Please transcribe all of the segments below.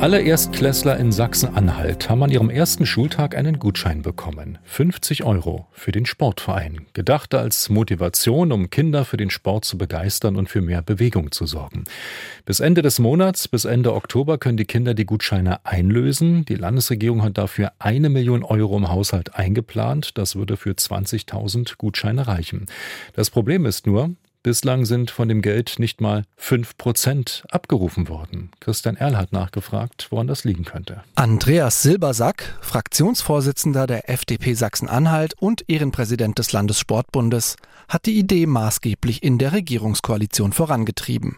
Alle Erstklässler in Sachsen-Anhalt haben an ihrem ersten Schultag einen Gutschein bekommen. 50 Euro für den Sportverein. Gedacht als Motivation, um Kinder für den Sport zu begeistern und für mehr Bewegung zu sorgen. Bis Ende des Monats, bis Ende Oktober können die Kinder die Gutscheine einlösen. Die Landesregierung hat dafür eine Million Euro im Haushalt eingeplant. Das würde für 20.000 Gutscheine reichen. Das Problem ist nur, Bislang sind von dem Geld nicht mal fünf Prozent abgerufen worden. Christian Erl hat nachgefragt, woran das liegen könnte. Andreas Silbersack, Fraktionsvorsitzender der FDP Sachsen-Anhalt und Ehrenpräsident des Landessportbundes, hat die Idee maßgeblich in der Regierungskoalition vorangetrieben.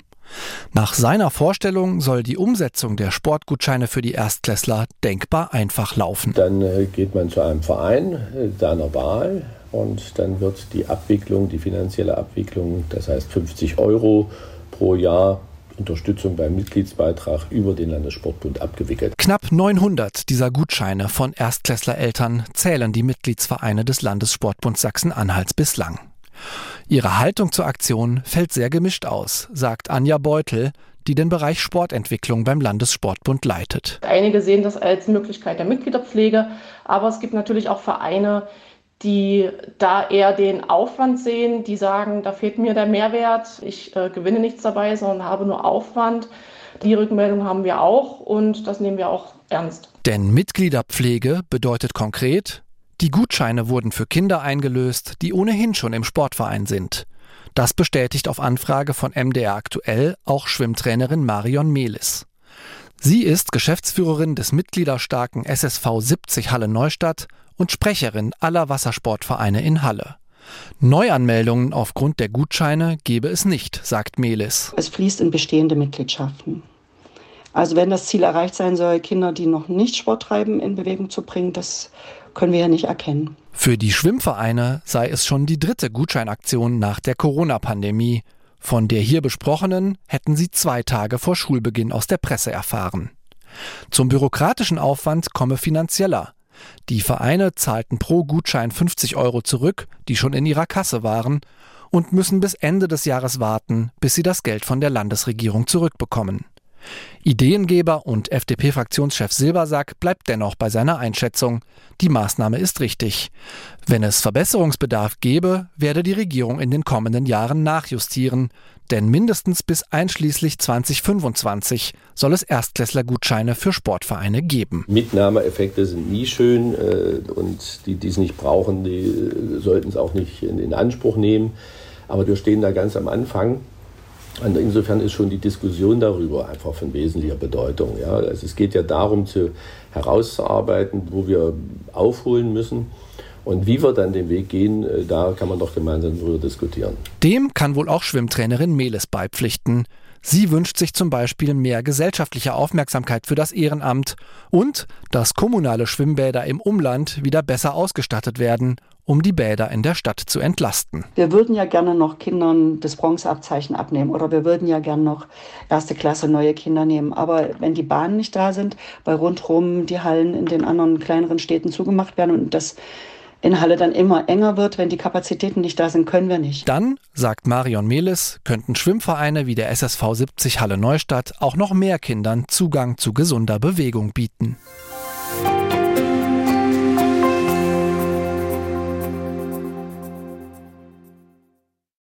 Nach seiner Vorstellung soll die Umsetzung der Sportgutscheine für die Erstklässler denkbar einfach laufen. Dann äh, geht man zu einem Verein äh, seiner Wahl und dann wird die Abwicklung, die finanzielle Abwicklung, das heißt 50 Euro pro Jahr Unterstützung beim Mitgliedsbeitrag über den Landessportbund abgewickelt. Knapp 900 dieser Gutscheine von Erstklässlereltern zählen die Mitgliedsvereine des Landessportbunds Sachsen-Anhalts bislang. Ihre Haltung zur Aktion fällt sehr gemischt aus, sagt Anja Beutel, die den Bereich Sportentwicklung beim Landessportbund leitet. Einige sehen das als Möglichkeit der Mitgliederpflege, aber es gibt natürlich auch Vereine, die da eher den Aufwand sehen, die sagen, da fehlt mir der Mehrwert, ich äh, gewinne nichts dabei, sondern habe nur Aufwand. Die Rückmeldung haben wir auch und das nehmen wir auch ernst. Denn Mitgliederpflege bedeutet konkret, die Gutscheine wurden für Kinder eingelöst, die ohnehin schon im Sportverein sind. Das bestätigt auf Anfrage von MDR aktuell auch Schwimmtrainerin Marion Mehlis. Sie ist Geschäftsführerin des mitgliederstarken SSV 70 Halle Neustadt und Sprecherin aller Wassersportvereine in Halle. Neuanmeldungen aufgrund der Gutscheine gebe es nicht, sagt Melis. Es fließt in bestehende Mitgliedschaften. Also wenn das Ziel erreicht sein soll, Kinder, die noch nicht Sport treiben, in Bewegung zu bringen, das können wir ja nicht erkennen. Für die Schwimmvereine sei es schon die dritte Gutscheinaktion nach der Corona-Pandemie. Von der hier besprochenen hätten sie zwei Tage vor Schulbeginn aus der Presse erfahren. Zum bürokratischen Aufwand komme finanzieller. Die Vereine zahlten pro Gutschein 50 Euro zurück, die schon in ihrer Kasse waren, und müssen bis Ende des Jahres warten, bis sie das Geld von der Landesregierung zurückbekommen. Ideengeber und FDP-Fraktionschef Silbersack bleibt dennoch bei seiner Einschätzung. Die Maßnahme ist richtig. Wenn es Verbesserungsbedarf gäbe, werde die Regierung in den kommenden Jahren nachjustieren. Denn mindestens bis einschließlich 2025 soll es Erstklässlergutscheine für Sportvereine geben. Mitnahmeeffekte sind nie schön äh, und die, die es nicht brauchen, die äh, sollten es auch nicht in, in Anspruch nehmen. Aber wir stehen da ganz am Anfang. Und insofern ist schon die Diskussion darüber einfach von wesentlicher Bedeutung. Ja. Also es geht ja darum, zu, herauszuarbeiten, wo wir aufholen müssen. Und wie wir dann den Weg gehen, äh, da kann man doch gemeinsam darüber diskutieren. Dem kann wohl auch Schwimmtrainerin Meles beipflichten. Sie wünscht sich zum Beispiel mehr gesellschaftliche Aufmerksamkeit für das Ehrenamt und dass kommunale Schwimmbäder im Umland wieder besser ausgestattet werden, um die Bäder in der Stadt zu entlasten. Wir würden ja gerne noch Kindern das Bronzeabzeichen abnehmen oder wir würden ja gerne noch erste Klasse neue Kinder nehmen. Aber wenn die Bahnen nicht da sind, weil rundherum die Hallen in den anderen kleineren Städten zugemacht werden und das in Halle dann immer enger wird, wenn die Kapazitäten nicht da sind, können wir nicht. Dann, sagt Marion Mehlis, könnten Schwimmvereine wie der SSV 70 Halle Neustadt auch noch mehr Kindern Zugang zu gesunder Bewegung bieten.